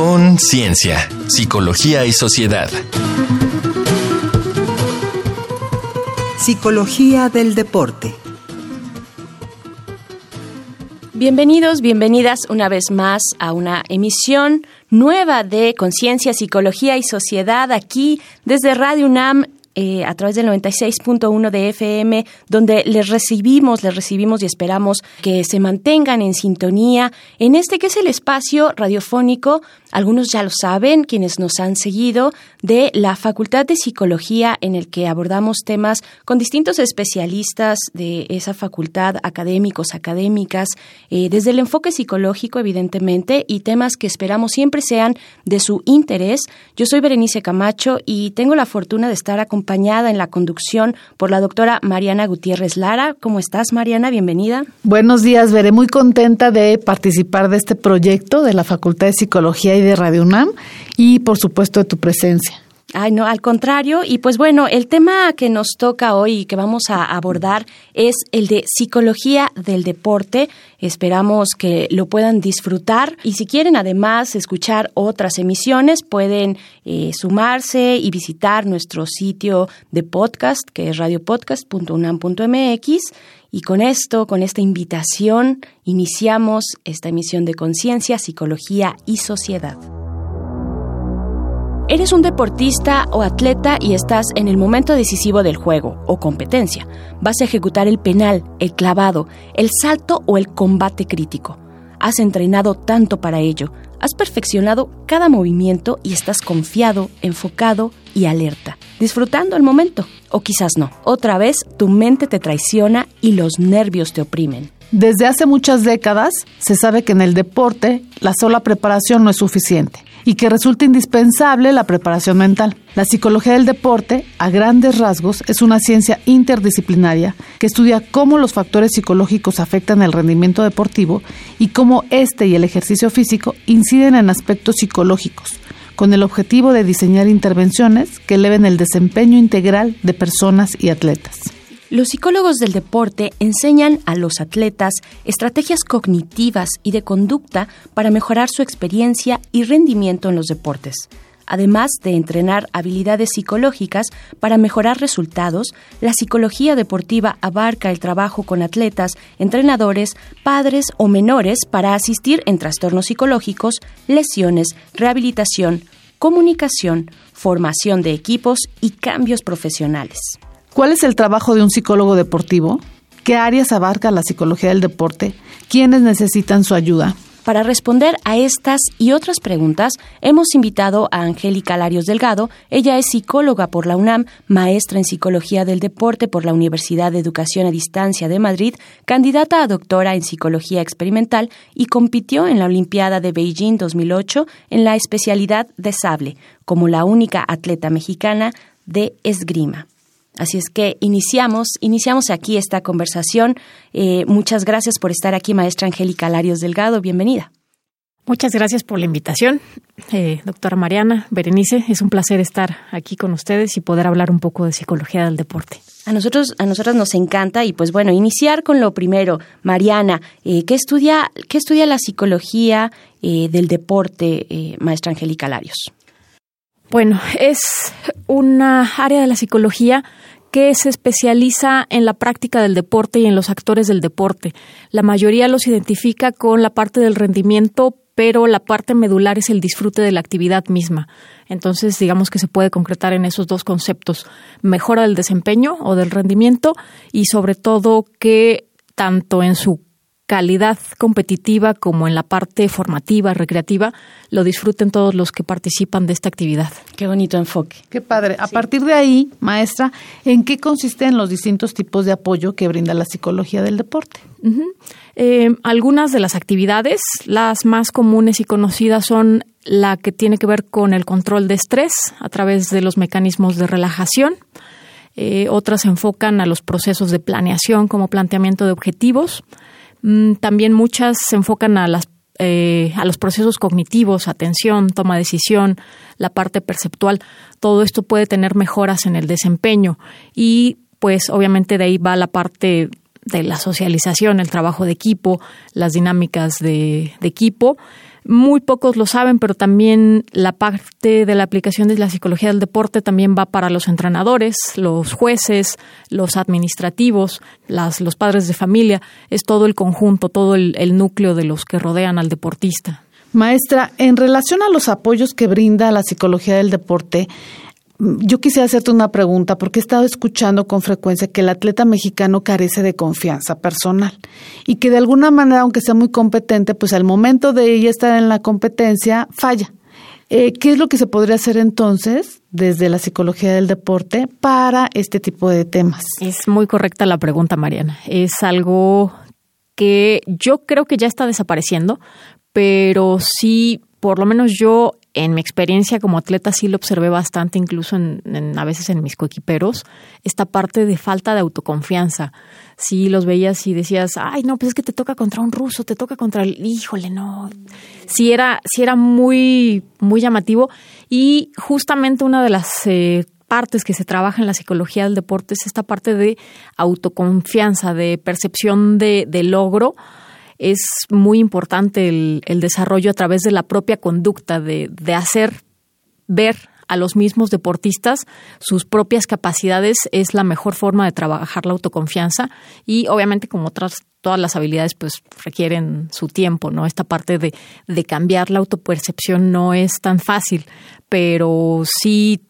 Conciencia, Psicología y Sociedad. Psicología del Deporte. Bienvenidos, bienvenidas una vez más a una emisión nueva de Conciencia, Psicología y Sociedad aquí desde Radio UNAM eh, a través del 96.1 de FM, donde les recibimos, les recibimos y esperamos que se mantengan en sintonía en este que es el espacio radiofónico algunos ya lo saben, quienes nos han seguido, de la Facultad de Psicología en el que abordamos temas con distintos especialistas de esa facultad, académicos, académicas, eh, desde el enfoque psicológico, evidentemente, y temas que esperamos siempre sean de su interés. Yo soy Berenice Camacho y tengo la fortuna de estar acompañada en la conducción por la doctora Mariana Gutiérrez Lara. ¿Cómo estás, Mariana? Bienvenida. Buenos días, Veré. Muy contenta de participar de este proyecto de la Facultad de Psicología de Radio UNAM y por supuesto de tu presencia. Ay, no, al contrario. Y pues bueno, el tema que nos toca hoy y que vamos a abordar es el de psicología del deporte. Esperamos que lo puedan disfrutar y si quieren además escuchar otras emisiones, pueden eh, sumarse y visitar nuestro sitio de podcast, que es radiopodcast.unam.mx. Y con esto, con esta invitación, iniciamos esta emisión de conciencia, psicología y sociedad. Eres un deportista o atleta y estás en el momento decisivo del juego o competencia. Vas a ejecutar el penal, el clavado, el salto o el combate crítico. Has entrenado tanto para ello, has perfeccionado cada movimiento y estás confiado, enfocado y alerta, disfrutando el momento. O quizás no. Otra vez, tu mente te traiciona y los nervios te oprimen. Desde hace muchas décadas se sabe que en el deporte la sola preparación no es suficiente y que resulta indispensable la preparación mental. La psicología del deporte, a grandes rasgos, es una ciencia interdisciplinaria que estudia cómo los factores psicológicos afectan el rendimiento deportivo y cómo este y el ejercicio físico inciden en aspectos psicológicos, con el objetivo de diseñar intervenciones que eleven el desempeño integral de personas y atletas. Los psicólogos del deporte enseñan a los atletas estrategias cognitivas y de conducta para mejorar su experiencia y rendimiento en los deportes. Además de entrenar habilidades psicológicas para mejorar resultados, la psicología deportiva abarca el trabajo con atletas, entrenadores, padres o menores para asistir en trastornos psicológicos, lesiones, rehabilitación, comunicación, formación de equipos y cambios profesionales. ¿Cuál es el trabajo de un psicólogo deportivo? ¿Qué áreas abarca la psicología del deporte? ¿Quiénes necesitan su ayuda? Para responder a estas y otras preguntas, hemos invitado a Angélica Larios Delgado. Ella es psicóloga por la UNAM, maestra en psicología del deporte por la Universidad de Educación a Distancia de Madrid, candidata a doctora en psicología experimental y compitió en la Olimpiada de Beijing 2008 en la especialidad de sable, como la única atleta mexicana de esgrima. Así es que iniciamos, iniciamos aquí esta conversación. Eh, muchas gracias por estar aquí, maestra Angélica Larios Delgado. Bienvenida. Muchas gracias por la invitación, eh, doctora Mariana, Berenice. Es un placer estar aquí con ustedes y poder hablar un poco de psicología del deporte. A nosotros, a nosotras nos encanta y pues bueno, iniciar con lo primero. Mariana, eh, ¿qué, estudia, ¿qué estudia la psicología del deporte, maestra Angélica Larios? Bueno, es una área de la psicología que se especializa en la práctica del deporte y en los actores del deporte. La mayoría los identifica con la parte del rendimiento, pero la parte medular es el disfrute de la actividad misma. Entonces, digamos que se puede concretar en esos dos conceptos, mejora del desempeño o del rendimiento y sobre todo que tanto en su calidad competitiva como en la parte formativa, recreativa, lo disfruten todos los que participan de esta actividad. Qué bonito enfoque. Qué padre. A partir de ahí, maestra, ¿en qué consisten los distintos tipos de apoyo que brinda la psicología del deporte? Eh, algunas de las actividades, las más comunes y conocidas son la que tiene que ver con el control de estrés a través de los mecanismos de relajación. Eh, otras se enfocan a los procesos de planeación como planteamiento de objetivos, también muchas se enfocan a las eh, a los procesos cognitivos, atención, toma de decisión, la parte perceptual. Todo esto puede tener mejoras en el desempeño y pues obviamente de ahí va la parte de la socialización, el trabajo de equipo, las dinámicas de, equipo. Muy pocos lo saben, pero también la parte de la aplicación de la psicología del deporte también va para los entrenadores, los jueces, los administrativos, las, los padres de familia. Es todo el conjunto, todo el, el núcleo de los que rodean al deportista. Maestra, en relación a los apoyos que brinda la psicología del deporte, yo quisiera hacerte una pregunta porque he estado escuchando con frecuencia que el atleta mexicano carece de confianza personal y que de alguna manera, aunque sea muy competente, pues al momento de ella estar en la competencia falla. Eh, ¿Qué es lo que se podría hacer entonces desde la psicología del deporte para este tipo de temas? Es muy correcta la pregunta, Mariana. Es algo que yo creo que ya está desapareciendo, pero sí, por lo menos yo en mi experiencia como atleta sí lo observé bastante, incluso en, a veces en mis coequiperos, esta parte de falta de autoconfianza. Sí los veías y decías, ay, no, pues es que te toca contra un ruso, te toca contra el, híjole, no. Sí era, sí era muy, muy llamativo. Y justamente una de las eh, partes que se trabaja en la psicología del deporte es esta parte de autoconfianza, de percepción de, de logro es muy importante el, desarrollo a través de la propia conducta, de, de hacer ver a los mismos deportistas sus propias capacidades es la mejor forma de trabajar la autoconfianza y obviamente como otras todas las habilidades pues requieren su tiempo, ¿no? Esta parte de, de cambiar la autopercepción no es tan fácil, pero sí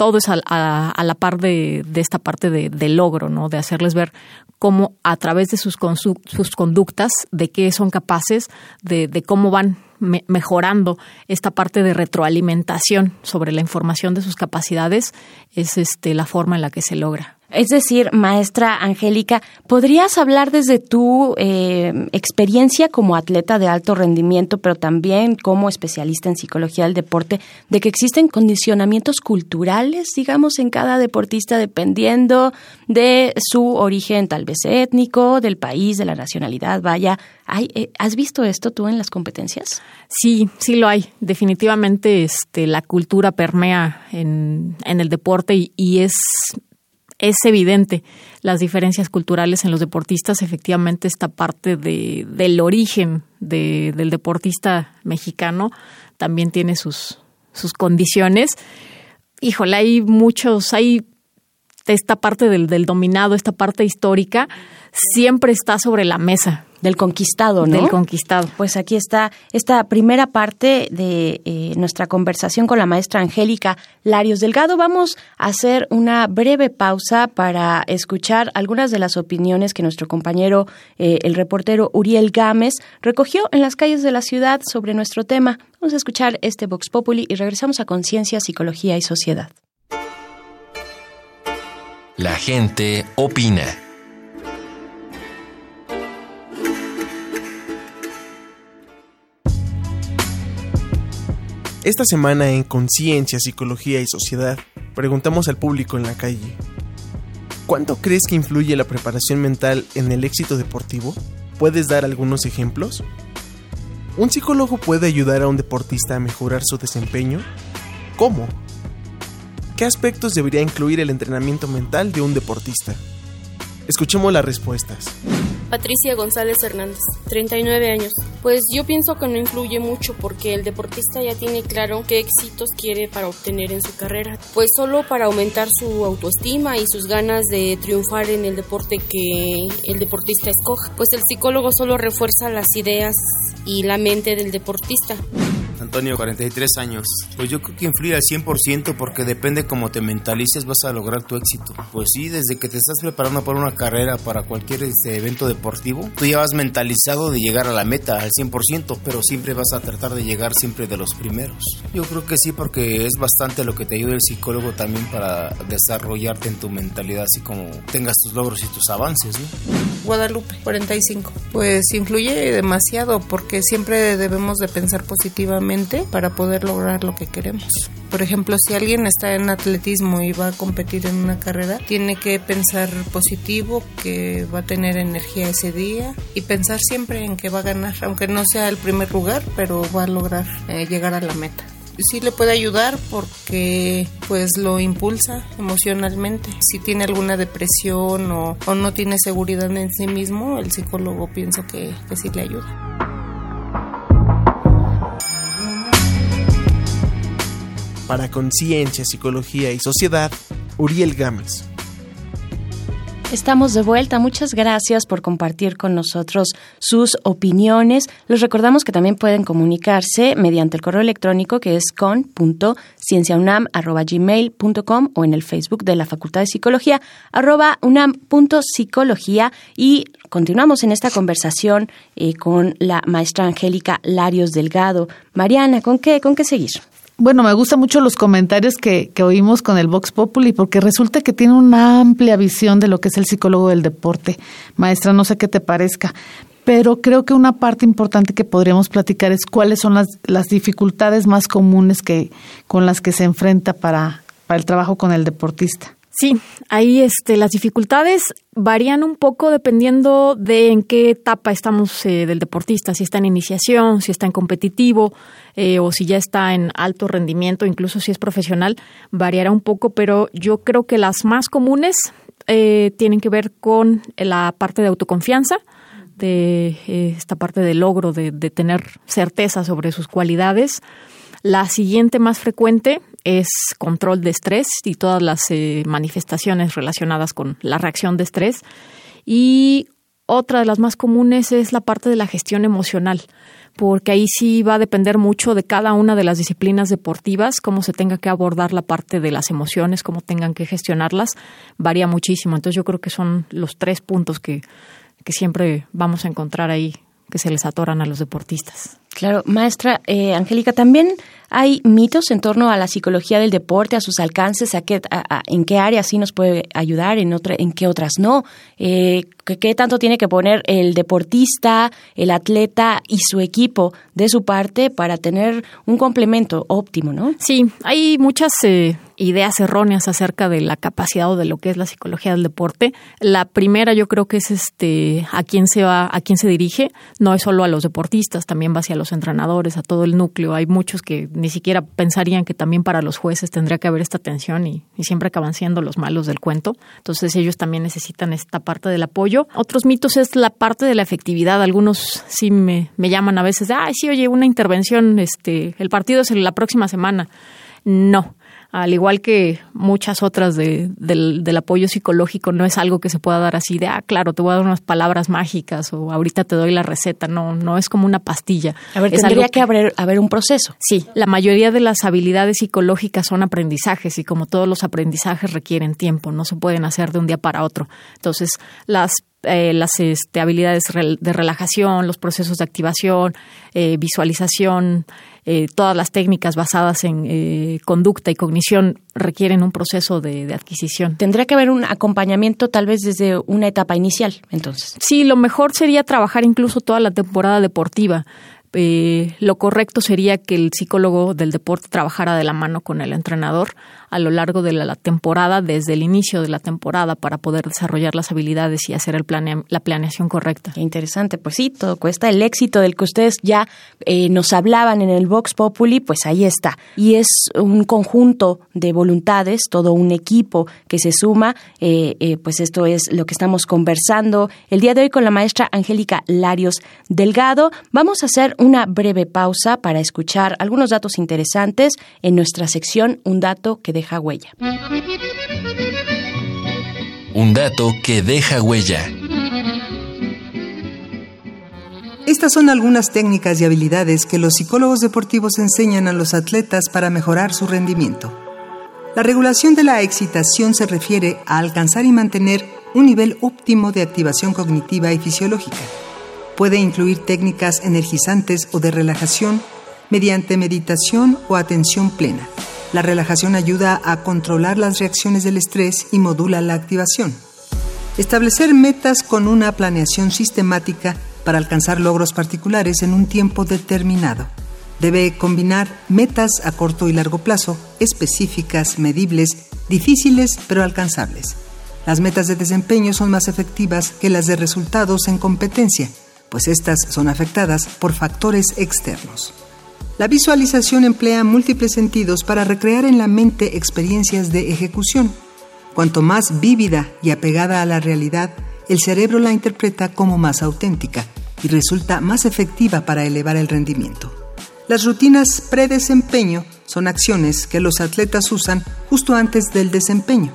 todo es a, la par de, esta parte de, logro, ¿no? De hacerles ver cómo a través de sus, sus conductas, de qué son capaces, de, cómo van mejorando esta parte de retroalimentación sobre la información de sus capacidades, es este, la forma en la que se logra. Es decir, maestra Angélica, ¿podrías hablar desde tu eh, experiencia como atleta de alto rendimiento, pero también como especialista en psicología del deporte, de que existen condicionamientos culturales, digamos, en cada deportista dependiendo de su origen, tal vez étnico, del país, de la nacionalidad? Vaya, eh, ¿has visto esto tú en las competencias? Sí, sí lo hay. Definitivamente este, la cultura permea en, en el deporte y, y es es evidente las diferencias culturales en los deportistas. Efectivamente, esta parte de, del origen del deportista mexicano también tiene sus, sus condiciones. Híjole, hay muchos, hay esta parte del, del dominado, esta parte histórica, siempre está sobre la mesa del conquistado, ¿no? Del conquistado. Pues aquí está esta primera parte de eh, nuestra conversación con la maestra Angélica Larios Delgado. Vamos a hacer una breve pausa para escuchar algunas de las opiniones que nuestro compañero, eh, el reportero Uriel Gámez, recogió en las calles de la ciudad sobre nuestro tema. Vamos a escuchar este Vox Populi y regresamos a Conciencia, Psicología y Sociedad. La gente opina. Esta semana en Conciencia, Psicología y Sociedad preguntamos al público en la calle, ¿cuánto crees que influye la preparación mental en el éxito deportivo? ¿Puedes dar algunos ejemplos? ¿Un psicólogo puede ayudar a un deportista a mejorar su desempeño? ¿Cómo? ¿Qué aspectos debería incluir el entrenamiento mental de un deportista? Escuchemos las respuestas. Patricia González Hernández, 39 años. Pues yo pienso que no influye mucho porque el deportista ya tiene claro qué éxitos quiere para obtener en su carrera. Pues solo para aumentar su autoestima y sus ganas de triunfar en el deporte que el deportista escoja. Pues el psicólogo solo refuerza las ideas y la mente del deportista. Antonio, 43 años. Pues yo creo que influye al 100% porque depende cómo te mentalices vas a lograr tu éxito. Pues sí, desde que te estás preparando para una carrera, para cualquier este, evento deportivo, tú ya vas mentalizado de llegar a la meta al 100%, pero siempre vas a tratar de llegar siempre de los primeros. Yo creo que sí porque es bastante lo que te ayuda el psicólogo también para desarrollarte en tu mentalidad, así como tengas tus logros y tus avances. ¿no? Guadalupe, 45. Pues influye demasiado porque siempre debemos de pensar positivamente para poder lograr lo que queremos. Por ejemplo, si alguien está en atletismo y va a competir en una carrera, tiene que pensar positivo, que va a tener energía ese día y pensar siempre en que va a ganar, aunque no sea el primer lugar, pero va a lograr eh, llegar a la meta sí le puede ayudar porque pues lo impulsa emocionalmente. Si tiene alguna depresión o, no tiene seguridad en sí mismo, el psicólogo pienso que, que sí le ayuda. Para Conciencia, Psicología y Sociedad, Uriel Gámez. Estamos de vuelta. Muchas gracias por compartir con nosotros sus opiniones. Les recordamos que también pueden comunicarse mediante el correo electrónico que es con.cienciaunam.gmail.com o en el Facebook de la Facultad de Psicología arroba unam.psicología y continuamos en esta conversación eh, con la maestra Angélica Larios Delgado. Mariana, ¿con qué, con qué seguir? Bueno, me gustan mucho los comentarios que, que, oímos con el Vox Populi, porque resulta que tiene una amplia visión de lo que es el psicólogo del deporte. Maestra, no sé qué te parezca, pero creo que una parte importante que podríamos platicar es cuáles son las, las dificultades más comunes que, con las que se enfrenta para, para el trabajo con el deportista. Sí, ahí este, las dificultades varían un poco dependiendo de en qué etapa estamos eh, del deportista, si está en iniciación, si está en competitivo eh, o si ya está en alto rendimiento, incluso si es profesional, variará un poco, pero yo creo que las más comunes eh, tienen que ver con la parte de autoconfianza, de esta parte de logro, de tener certeza sobre sus cualidades. La siguiente más frecuente es control de estrés y todas las eh, manifestaciones relacionadas con la reacción de estrés. Y otra de las más comunes es la parte de la gestión emocional, porque ahí sí va a depender mucho de cada una de las disciplinas deportivas, cómo se tenga que abordar la parte de las emociones, cómo tengan que gestionarlas, varía muchísimo. Entonces yo creo que son los tres puntos que, que siempre vamos a encontrar ahí que se les atoran a los deportistas. Claro, maestra eh, Angélica, también hay mitos en torno a la psicología del deporte, a sus alcances, a qué, en qué áreas sí nos puede ayudar, en, otra, en qué otras no. Eh, ¿Qué tanto tiene que poner el deportista, el atleta y su equipo de su parte para tener un complemento óptimo, no? Sí, hay muchas eh, ideas erróneas acerca de la capacidad o de lo que es la psicología del deporte. La primera yo creo que es este a quién se va, a quién se dirige, no es solo a los deportistas, también va hacia los entrenadores, a todo el núcleo. Hay muchos que ni siquiera pensarían que también para los jueces tendría que haber esta atención y, y siempre acaban siendo los malos del cuento. Entonces ellos también necesitan esta parte del apoyo. Otros mitos es la parte de la efectividad. Algunos sí me, me llaman a veces, ay, sí, oye, una intervención, este, el partido es la próxima semana. No, al igual que muchas otras de, del, del, apoyo psicológico, no es algo que se pueda dar así de, ah, claro, te voy a dar unas palabras mágicas o ahorita te doy la receta. No, no es como una pastilla. A ver, es tendría que, que haber, haber un proceso. Sí, la mayoría de las habilidades psicológicas son aprendizajes y como todos los aprendizajes requieren tiempo, no se pueden hacer de un día para otro. Entonces, las eh, las este, habilidades de relajación, los procesos de activación, eh, visualización, eh, todas las técnicas basadas en eh, conducta y cognición requieren un proceso de, de, adquisición. Tendría que haber un acompañamiento tal vez desde una etapa inicial, entonces. Sí, lo mejor sería trabajar incluso toda la temporada deportiva. Eh, lo correcto sería que el psicólogo del deporte trabajara de la mano con el entrenador a lo largo de la, temporada, desde el inicio de la temporada, para poder desarrollar las habilidades y hacer el planea, la planeación correcta. Interesante. Pues sí, todo cuesta. El éxito del que ustedes ya eh, nos hablaban en el Vox Populi, pues ahí está. Y es un conjunto de voluntades, todo un equipo que se suma. Eh, eh, pues esto es lo que estamos conversando el día de hoy con la maestra Angélica Larios Delgado. Vamos a hacer una breve pausa para escuchar algunos datos interesantes en nuestra sección Un dato que deja huella. Un dato que deja huella. Estas son algunas técnicas y habilidades que los psicólogos deportivos enseñan a los atletas para mejorar su rendimiento. La regulación de la excitación se refiere a alcanzar y mantener un nivel óptimo de activación cognitiva y fisiológica. Puede incluir técnicas energizantes o de relajación mediante meditación o atención plena. La relajación ayuda a controlar las reacciones del estrés y modula la activación. Establecer metas con una planeación sistemática para alcanzar logros particulares en un tiempo determinado. Debe combinar metas a corto y largo plazo, específicas, medibles, difíciles pero alcanzables. Las metas de desempeño son más efectivas que las de resultados en competencia, pues estas son afectadas por factores externos. La visualización emplea múltiples sentidos para recrear en la mente experiencias de ejecución. Cuanto más vívida y apegada a la realidad, el cerebro la interpreta como más auténtica y resulta más efectiva para elevar el rendimiento. Las rutinas predesempeño son acciones que los atletas usan justo antes del desempeño.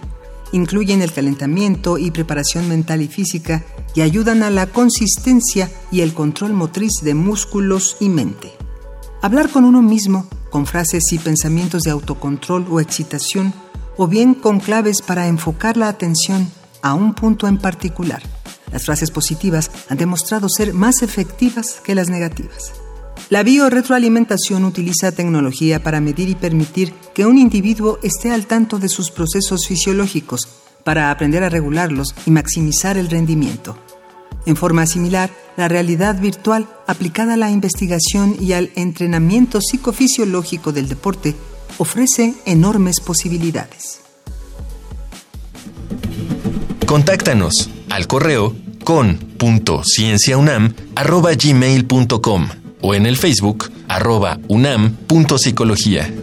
Incluyen el calentamiento y preparación mental y física y ayudan a la consistencia y el control motriz de músculos y mente. Hablar con uno mismo, con frases y pensamientos de autocontrol o excitación, o bien con claves para enfocar la atención a un punto en particular. Las frases positivas han demostrado ser más efectivas que las negativas. La biorretroalimentación utiliza tecnología para medir y permitir que un individuo esté al tanto de sus procesos fisiológicos para aprender a regularlos y maximizar el rendimiento. En forma similar, la realidad virtual aplicada a la investigación y al entrenamiento psicofisiológico del deporte ofrece enormes posibilidades. Contáctanos al correo con.cienciaunam.gmail.com o en el Facebook arroba unam.psicología.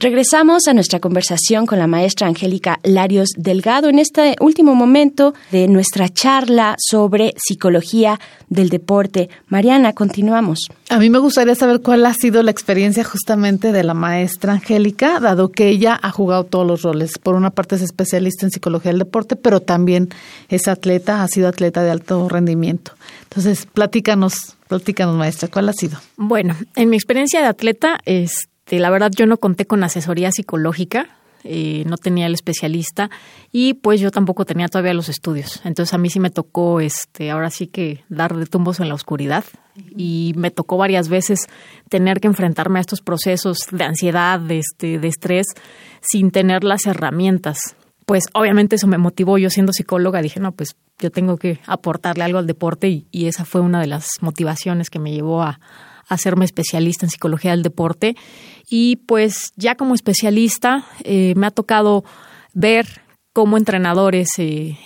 Regresamos a nuestra conversación con la maestra Angélica Larios Delgado en este último momento de nuestra charla sobre psicología del deporte. Mariana, continuamos. A mí me gustaría saber cuál ha sido la experiencia justamente de la maestra Angélica, dado que ella ha jugado todos los roles. Por una parte es especialista en psicología del deporte, pero también es atleta, ha sido atleta de alto rendimiento. Entonces, platícanos, platícanos maestra, ¿cuál ha sido? Bueno, en mi experiencia de atleta, es este, la verdad yo no conté con asesoría psicológica, eh, no tenía el especialista y pues yo tampoco tenía todavía los estudios. Entonces a mí sí me tocó, este, ahora sí que dar de tumbos en la oscuridad y me tocó varias veces tener que enfrentarme a estos procesos de ansiedad, de, este, de estrés, sin tener las herramientas. Pues obviamente eso me motivó. Yo siendo psicóloga dije, no, pues yo tengo que aportarle algo al deporte y esa fue una de las motivaciones que me llevó a, hacerme especialista en psicología del deporte. Y pues ya como especialista eh, me ha tocado ver cómo entrenadores eh,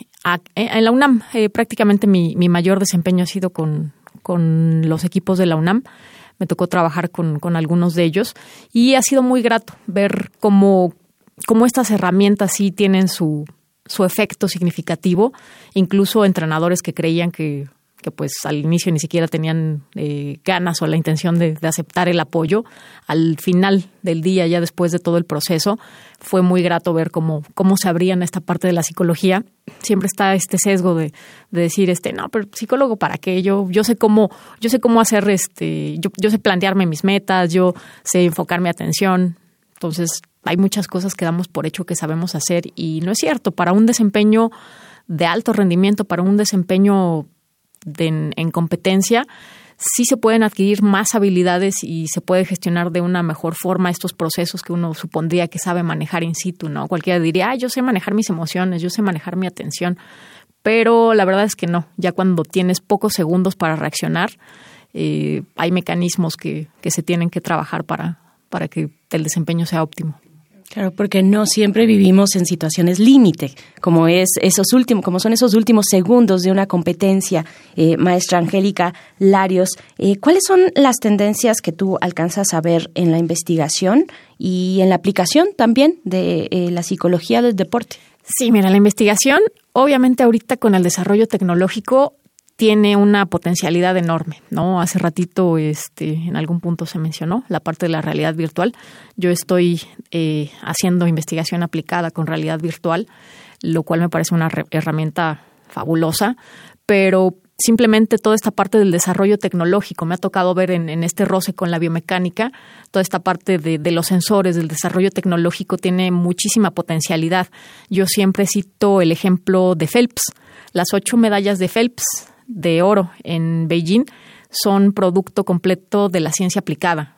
en la UNAM, eh, prácticamente mi, mi, mayor desempeño ha sido con, con, los equipos de la UNAM. Me tocó trabajar con, con algunos de ellos y ha sido muy grato ver cómo, cómo estas herramientas sí tienen su, su efecto significativo, incluso entrenadores que creían que que pues al inicio ni siquiera tenían eh, ganas o la intención de, aceptar el apoyo. Al final del día, ya después de todo el proceso, fue muy grato ver cómo, cómo se abrían esta parte de la psicología. Siempre está este sesgo de, decir, este, no, pero psicólogo para qué, yo, yo sé cómo, yo sé cómo hacer este, yo, yo sé plantearme mis metas, yo sé enfocar mi atención. Entonces, hay muchas cosas que damos por hecho que sabemos hacer y no es cierto. Para un desempeño de alto rendimiento, para un desempeño en, competencia, sí se pueden adquirir más habilidades y se puede gestionar de una mejor forma estos procesos que uno supondría que sabe manejar in situ, ¿no? Cualquiera diría, ah, yo sé manejar mis emociones, yo sé manejar mi atención, pero la verdad es que no, ya cuando tienes pocos segundos para reaccionar, eh, hay mecanismos que, que se tienen que trabajar para, para que el desempeño sea óptimo. Claro, porque no siempre vivimos en situaciones límite, como es esos últimos, como son esos últimos segundos de una competencia. Eh, maestra Angélica Larios, eh, ¿cuáles son las tendencias que tú alcanzas a ver en la investigación y en la aplicación también de eh, la psicología del deporte? Sí, mira, la investigación, obviamente ahorita con el desarrollo tecnológico tiene una potencialidad enorme, ¿no? Hace ratito, este, en algún punto se mencionó la parte de la realidad virtual. Yo estoy eh, haciendo investigación aplicada con realidad virtual, lo cual me parece una herramienta fabulosa, pero simplemente toda esta parte del desarrollo tecnológico. Me ha tocado ver en, este roce con la biomecánica, toda esta parte de, de, los sensores, del desarrollo tecnológico tiene muchísima potencialidad. Yo siempre cito el ejemplo de Phelps. Las ocho medallas de Phelps de oro en Beijing son producto completo de la ciencia aplicada.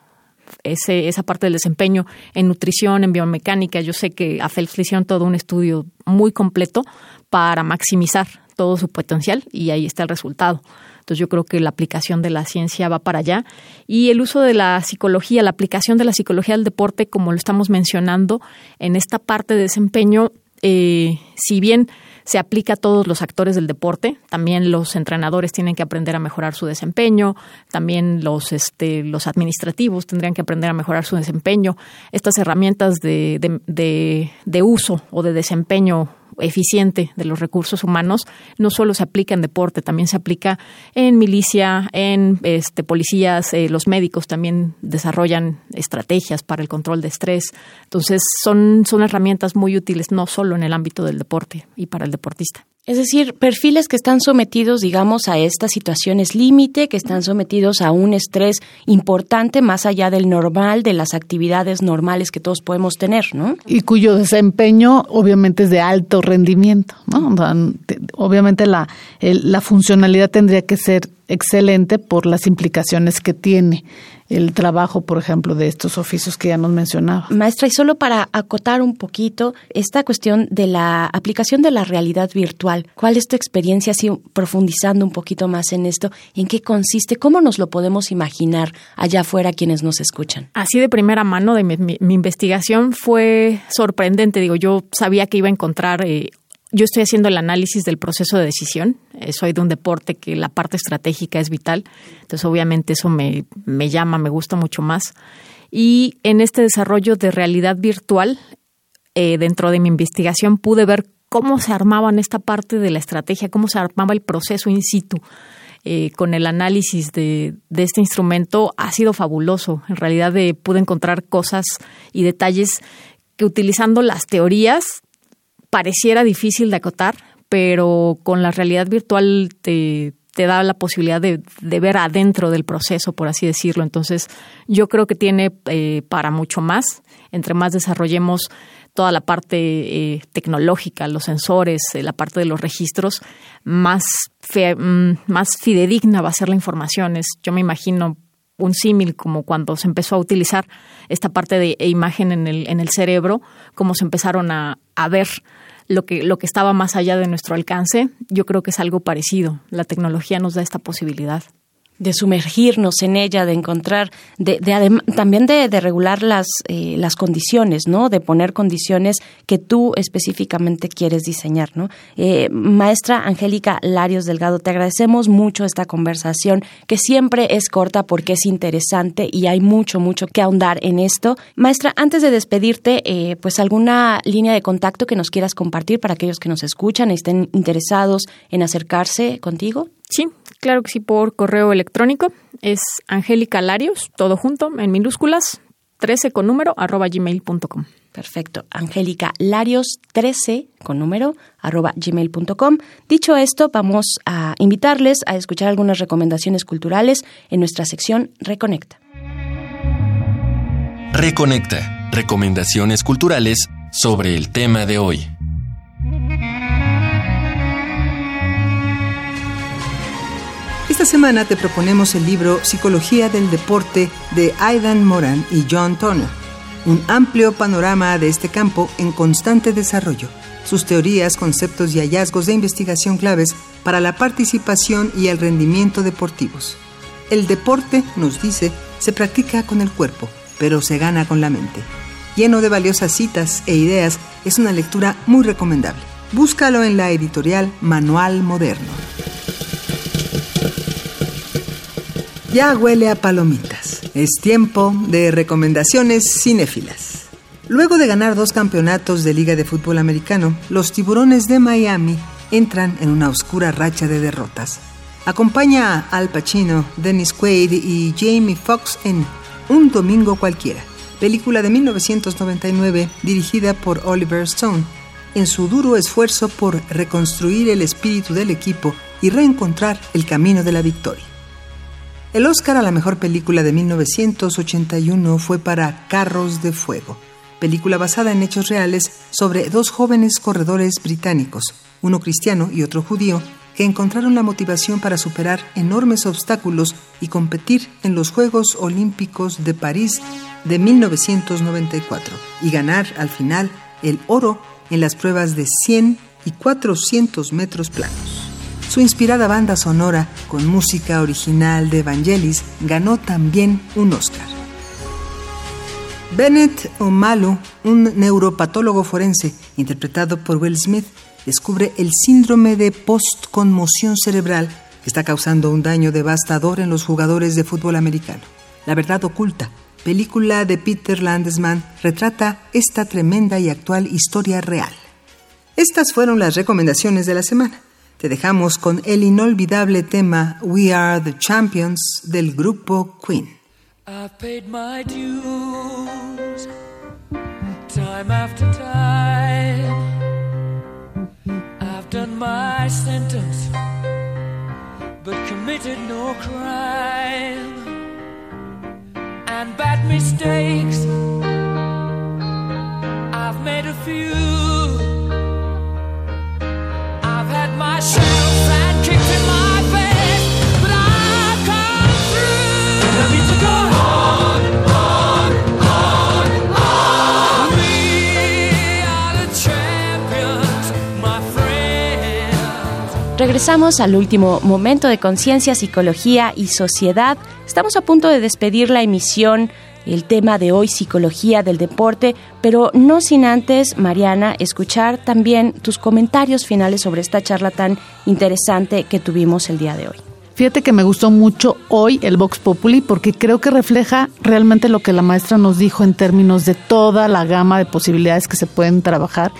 Ese, esa parte del desempeño en nutrición, en biomecánica, yo sé que a Phelps le hicieron todo un estudio muy completo para maximizar todo su potencial y ahí está el resultado. Entonces yo creo que la aplicación de la ciencia va para allá y el uso de la psicología, la aplicación de la psicología al deporte, como lo estamos mencionando en esta parte de desempeño, eh, si bien se aplica a todos los actores del deporte. También los entrenadores tienen que aprender a mejorar su desempeño. También los, este, los administrativos tendrían que aprender a mejorar su desempeño. Estas herramientas de, de, de, uso o de desempeño eficiente de los recursos humanos no solo se aplica en deporte, también se aplica en milicia, en este, policías, eh, los médicos también desarrollan estrategias para el control de estrés. Entonces son, son herramientas muy útiles no solo en el ámbito del deporte y para el deportista. Es decir, perfiles que están sometidos, digamos, a estas situaciones límite, que están sometidos a un estrés importante más allá del normal, de las actividades normales que todos podemos tener, ¿no? Y cuyo desempeño obviamente es de alto rendimiento, ¿no? Obviamente la, la funcionalidad tendría que ser excelente por las implicaciones que tiene el trabajo, por ejemplo, de estos oficios que ya nos mencionaba. Maestra, y solo para acotar un poquito esta cuestión de la aplicación de la realidad virtual, ¿cuál es tu experiencia, así profundizando un poquito más en esto? ¿En qué consiste? ¿Cómo nos lo podemos imaginar allá afuera quienes nos escuchan? Así de primera mano de mi, investigación fue sorprendente. Digo, yo sabía que iba a encontrar eh, yo estoy haciendo el análisis del proceso de decisión. Eh, soy de un deporte que la parte estratégica es vital. Entonces, obviamente, eso me, me llama, me gusta mucho más. Y en este desarrollo de realidad virtual, eh, dentro de mi investigación, pude ver cómo se armaban esta parte de la estrategia, cómo se armaba el proceso in situ. Eh, con el análisis de, de, este instrumento ha sido fabuloso. En realidad pude encontrar cosas y detalles que utilizando las teorías pareciera difícil de acotar, pero con la realidad virtual te, te da la posibilidad de, ver adentro del proceso, por así decirlo. Entonces, yo creo que tiene eh, para mucho más. Entre más desarrollemos toda la parte eh, tecnológica, los sensores, eh, la parte de los registros, más, mm, más fidedigna va a ser la información. Es, yo me imagino un símil como cuando se empezó a utilizar esta parte de imagen en el, en el cerebro, cómo se empezaron a, a ver lo que, lo que estaba más allá de nuestro alcance, yo creo que es algo parecido. La tecnología nos da esta posibilidad de sumergirnos en ella, de encontrar, de, también de, regular las, eh, las condiciones, ¿no? De poner condiciones que tú específicamente quieres diseñar, ¿no? Eh, maestra Angélica Larios Delgado, te agradecemos mucho esta conversación, que siempre es corta porque es interesante y hay mucho, mucho que ahondar en esto. Maestra, antes de despedirte, eh, pues alguna línea de contacto que nos quieras compartir para aquellos que nos escuchan y estén interesados en acercarse contigo. Sí, claro que sí, por correo electrónico. Es Angélica Larios, todo junto, en minúsculas, 13 con número, arroba gmail.com. Perfecto. Angélica Larios 13 con número arroba gmail.com. Dicho esto, vamos a invitarles a escuchar algunas recomendaciones culturales en nuestra sección Reconecta. Reconecta. Recomendaciones culturales sobre el tema de hoy. Esta semana te proponemos el libro Psicología del Deporte de Aidan Moran y John Turner, un amplio panorama de este campo en constante desarrollo, sus teorías, conceptos y hallazgos de investigación claves para la participación y el rendimiento deportivos. El deporte, nos dice, se practica con el cuerpo, pero se gana con la mente. Lleno de valiosas citas e ideas, es una lectura muy recomendable. Búscalo en la editorial Manual Moderno. Ya huele a palomitas. Es tiempo de recomendaciones cinéfilas. Luego de ganar dos campeonatos de Liga de Fútbol Americano, los tiburones de Miami entran en una oscura racha de derrotas. Acompaña a Al Pacino, Dennis Quaid y Jamie Foxx en Un Domingo Cualquiera, película de 1999 dirigida por Oliver Stone, en su duro esfuerzo por reconstruir el espíritu del equipo y reencontrar el camino de la victoria. El Oscar a la mejor película de 1981 fue para Carros de Fuego, película basada en hechos reales sobre dos jóvenes corredores británicos, uno cristiano y otro judío, que encontraron la motivación para superar enormes obstáculos y competir en los Juegos Olímpicos de París de 1994 y ganar al final el oro en las pruebas de 100 y 400 metros planos. Su inspirada banda sonora, con música original de Vangelis, ganó también un Oscar. Bennett Omalu, un neuropatólogo forense interpretado por Will Smith, descubre el síndrome de postconmoción cerebral que está causando un daño devastador en los jugadores de fútbol americano. La verdad oculta, película de Peter Landesman, retrata esta tremenda y actual historia real. Estas fueron las recomendaciones de la semana. Te dejamos con el inolvidable tema We Are the Champions del grupo Queen. I've paid my dues time after time. I've done my sentence, but committed no crime. And bad mistakes, I've made a few. Regresamos al último momento de conciencia, psicología y sociedad. Estamos a punto de despedir la emisión el tema de hoy, psicología del deporte, pero no sin antes, Mariana, escuchar también tus comentarios finales sobre esta charla tan interesante que tuvimos el día de hoy. Fíjate que me gustó mucho hoy el Vox Populi porque creo que refleja realmente lo que la maestra nos dijo en términos de toda la gama de posibilidades que se pueden trabajar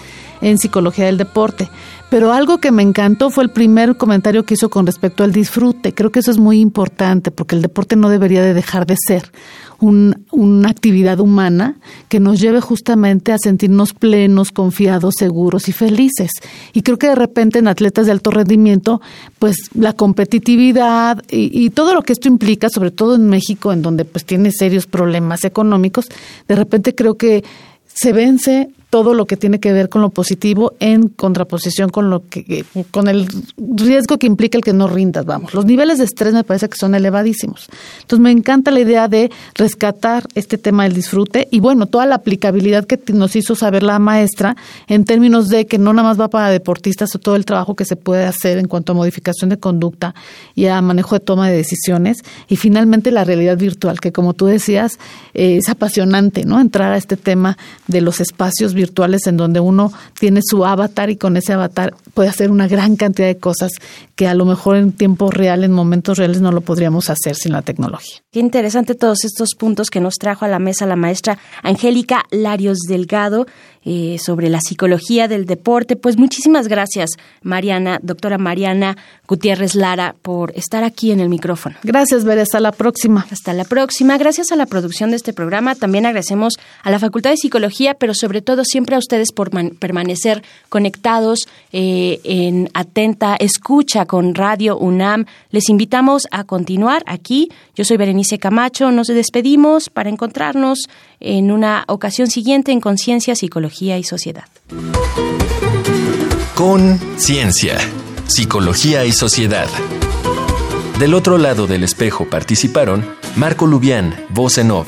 en psicología del deporte. Pero algo que me encantó fue el primer comentario que hizo con respecto al disfrute. Creo que eso es muy importante porque el deporte no debería de dejar de ser una actividad humana que nos lleve justamente a sentirnos plenos, confiados, seguros y felices. Y creo que de repente en atletas de alto rendimiento, pues la competitividad y, y todo lo que esto implica, sobre todo en México, en donde pues tiene serios problemas económicos, de repente creo que se vence todo lo que tiene que ver con lo positivo en contraposición con lo que con el riesgo que implica el que no rindas, vamos. Los niveles de estrés me parece que son elevadísimos. Entonces me encanta la idea de rescatar este tema del disfrute y bueno, toda la aplicabilidad que nos hizo saber la maestra en términos de que no nada más va para deportistas o todo el trabajo que se puede hacer en cuanto a modificación de conducta y a manejo de toma de decisiones y finalmente la realidad virtual que como tú decías eh, es apasionante, ¿no? Entrar a este tema de los espacios virtuales en donde uno tiene su avatar y con ese avatar puede hacer una gran cantidad de cosas que a lo mejor en tiempo real, en momentos reales, no lo podríamos hacer sin la tecnología. Qué interesante todos estos puntos que nos trajo a la mesa la maestra Angélica Larios Delgado eh, sobre la psicología del deporte. Pues muchísimas gracias, Mariana, doctora Mariana Gutiérrez Lara, por estar aquí en el micrófono. Gracias, Ver, hasta la próxima. Hasta la próxima. Gracias a la producción de este programa. También agradecemos a la Facultad de Psicología, pero sobre todo siempre a ustedes por permanecer conectados eh, en atenta escucha con Radio UNAM. Les invitamos a continuar aquí. Yo soy Berenice Camacho. Nos despedimos para encontrarnos en una ocasión siguiente en Conciencia, Psicología y Sociedad. Con Ciencia, Psicología y Sociedad. Del otro lado del espejo participaron Marco Lubián, voz en off,